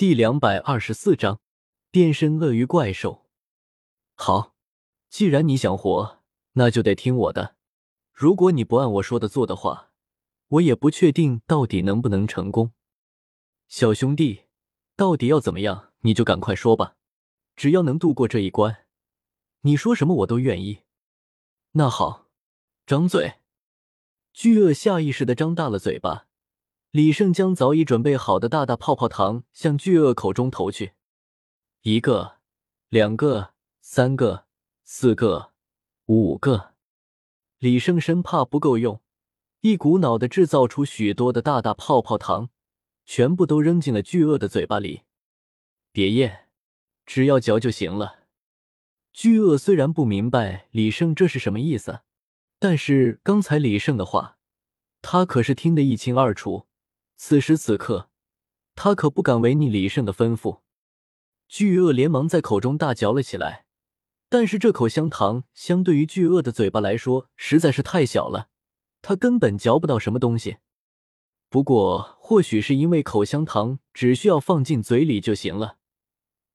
第两百二十四章变身鳄鱼怪兽。好，既然你想活，那就得听我的。如果你不按我说的做的话，我也不确定到底能不能成功。小兄弟，到底要怎么样，你就赶快说吧。只要能度过这一关，你说什么我都愿意。那好，张嘴。巨鳄下意识的张大了嘴巴。李胜将早已准备好的大大泡泡糖向巨鳄口中投去，一个、两个、三个、四个、五个。李胜生怕不够用，一股脑的制造出许多的大大泡泡糖，全部都扔进了巨鳄的嘴巴里。别咽，只要嚼就行了。巨鳄虽然不明白李胜这是什么意思，但是刚才李胜的话，他可是听得一清二楚。此时此刻，他可不敢违逆李胜的吩咐。巨鳄连忙在口中大嚼了起来，但是这口香糖相对于巨鳄的嘴巴来说实在是太小了，它根本嚼不到什么东西。不过，或许是因为口香糖只需要放进嘴里就行了，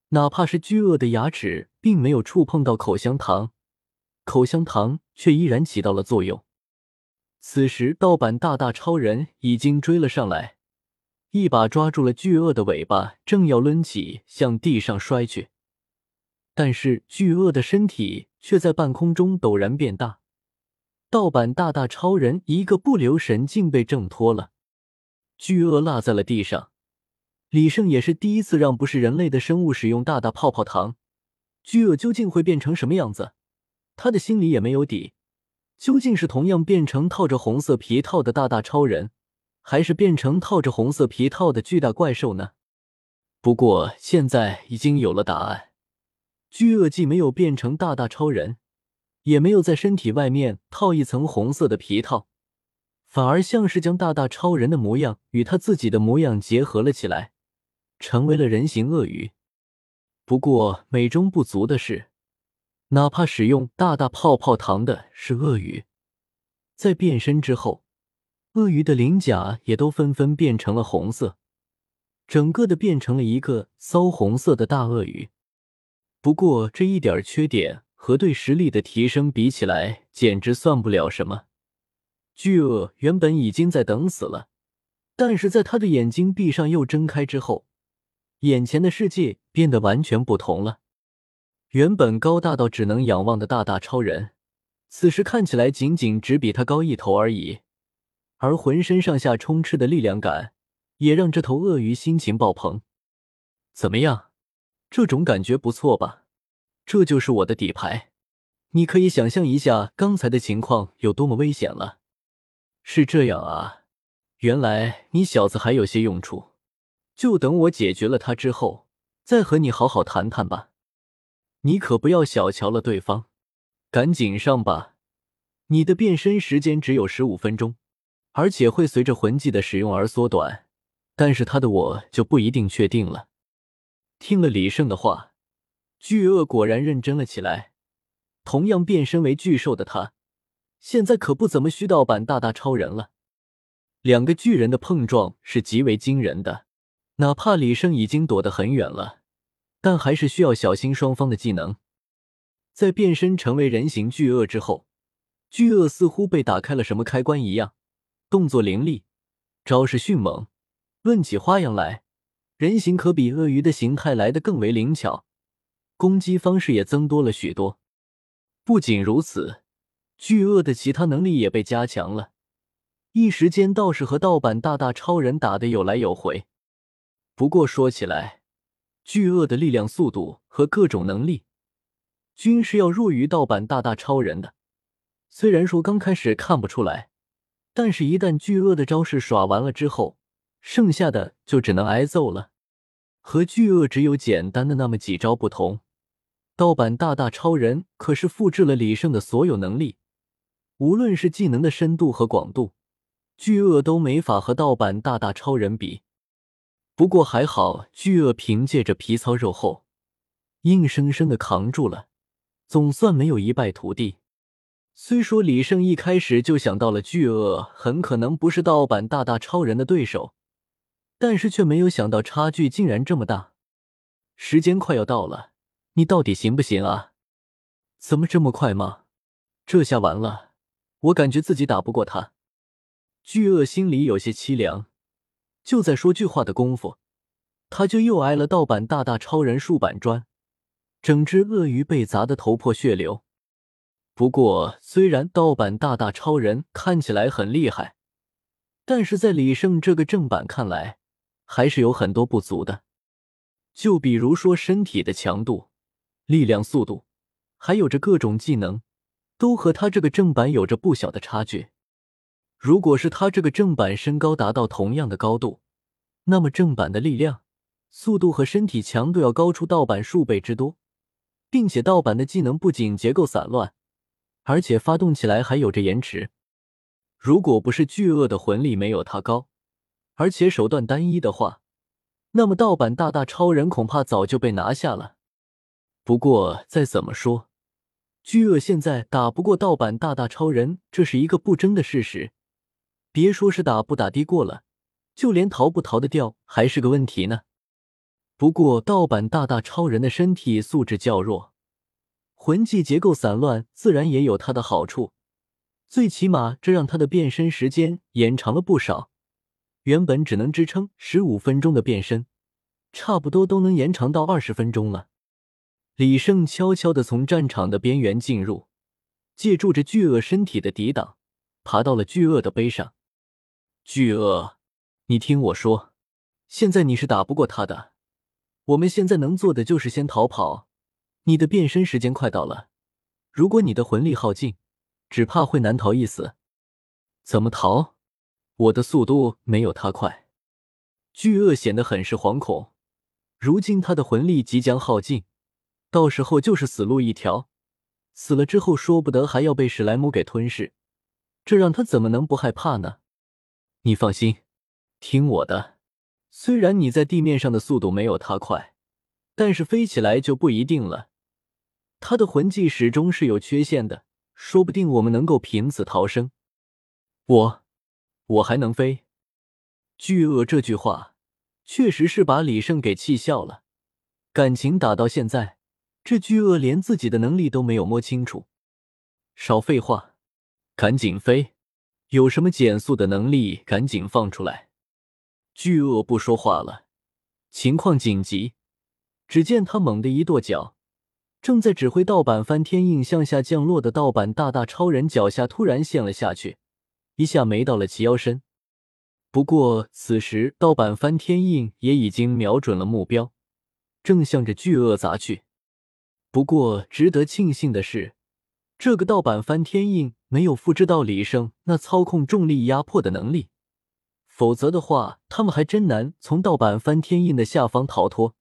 哪怕是巨鳄的牙齿并没有触碰到口香糖，口香糖却依然起到了作用。此时，盗版大大超人已经追了上来。一把抓住了巨鳄的尾巴，正要抡起向地上摔去，但是巨鳄的身体却在半空中陡然变大，盗版大大超人一个不留神竟被挣脱了，巨鳄落在了地上。李胜也是第一次让不是人类的生物使用大大泡泡糖，巨鳄究竟会变成什么样子？他的心里也没有底，究竟是同样变成套着红色皮套的大大超人？还是变成套着红色皮套的巨大怪兽呢？不过现在已经有了答案。巨鳄既没有变成大大超人，也没有在身体外面套一层红色的皮套，反而像是将大大超人的模样与他自己的模样结合了起来，成为了人形鳄鱼。不过美中不足的是，哪怕使用大大泡泡糖的是鳄鱼，在变身之后。鳄鱼的鳞甲也都纷纷变成了红色，整个的变成了一个骚红色的大鳄鱼。不过这一点缺点和对实力的提升比起来，简直算不了什么。巨鳄原本已经在等死了，但是在他的眼睛闭上又睁开之后，眼前的世界变得完全不同了。原本高大到只能仰望的大大超人，此时看起来仅仅只比他高一头而已。而浑身上下充斥的力量感，也让这头鳄鱼心情爆棚。怎么样，这种感觉不错吧？这就是我的底牌。你可以想象一下刚才的情况有多么危险了。是这样啊，原来你小子还有些用处。就等我解决了他之后，再和你好好谈谈吧。你可不要小瞧了对方，赶紧上吧。你的变身时间只有十五分钟。而且会随着魂技的使用而缩短，但是他的我就不一定确定了。听了李胜的话，巨鳄果然认真了起来。同样变身为巨兽的他，现在可不怎么虚盗版大大超人了。两个巨人的碰撞是极为惊人的，哪怕李胜已经躲得很远了，但还是需要小心双方的技能。在变身成为人形巨鳄之后，巨鳄似乎被打开了什么开关一样。动作凌厉，招式迅猛，论起花样来，人形可比鳄鱼的形态来得更为灵巧，攻击方式也增多了许多。不仅如此，巨鳄的其他能力也被加强了，一时间倒是和盗版大大超人打得有来有回。不过说起来，巨鳄的力量、速度和各种能力，均是要弱于盗版大大超人的。虽然说刚开始看不出来。但是，一旦巨鳄的招式耍完了之后，剩下的就只能挨揍了。和巨鳄只有简单的那么几招不同，盗版大大超人可是复制了李胜的所有能力，无论是技能的深度和广度，巨鳄都没法和盗版大大超人比。不过还好，巨鳄凭借着皮糙肉厚，硬生生的扛住了，总算没有一败涂地。虽说李胜一开始就想到了巨鳄很可能不是盗版大大超人的对手，但是却没有想到差距竟然这么大。时间快要到了，你到底行不行啊？怎么这么快吗？这下完了，我感觉自己打不过他。巨鳄心里有些凄凉，就在说句话的功夫，他就又挨了盗版大大超人数板砖，整只鳄鱼被砸得头破血流。不过，虽然盗版大大超人看起来很厉害，但是在李胜这个正版看来，还是有很多不足的。就比如说身体的强度、力量、速度，还有着各种技能，都和他这个正版有着不小的差距。如果是他这个正版身高达到同样的高度，那么正版的力量、速度和身体强度要高出盗版数倍之多，并且盗版的技能不仅结构散乱，而且发动起来还有着延迟。如果不是巨鳄的魂力没有他高，而且手段单一的话，那么盗版大大超人恐怕早就被拿下了。不过再怎么说，巨鳄现在打不过盗版大大超人，这是一个不争的事实。别说是打不打的过了，就连逃不逃得掉还是个问题呢。不过盗版大大超人的身体素质较弱，魂技结构散乱，自然也有它的好处。最起码这让他的变身时间延长了不少，原本只能支撑十五分钟的变身，差不多都能延长到二十分钟了。李胜悄悄地从战场的边缘进入，借助着巨鳄身体的抵挡，爬到了巨鳄的背上。巨鳄，你听我说，现在你是打不过他的。我们现在能做的就是先逃跑。你的变身时间快到了，如果你的魂力耗尽，只怕会难逃一死。怎么逃？我的速度没有他快。巨鳄显得很是惶恐。如今他的魂力即将耗尽，到时候就是死路一条。死了之后，说不得还要被史莱姆给吞噬，这让他怎么能不害怕呢？你放心，听我的。虽然你在地面上的速度没有他快，但是飞起来就不一定了。他的魂技始终是有缺陷的，说不定我们能够凭此逃生。我，我还能飞？巨鳄这句话确实是把李胜给气笑了。感情打到现在，这巨鳄连自己的能力都没有摸清楚。少废话，赶紧飞！有什么减速的能力，赶紧放出来！巨鳄不说话了，情况紧急。只见他猛地一跺脚，正在指挥盗版翻天印向下降落的盗版大大超人脚下突然陷了下去，一下没到了其腰身。不过此时盗版翻天印也已经瞄准了目标，正向着巨鳄砸去。不过值得庆幸的是。这个盗版翻天印没有复制到李胜那操控重力压迫的能力，否则的话，他们还真难从盗版翻天印的下方逃脱。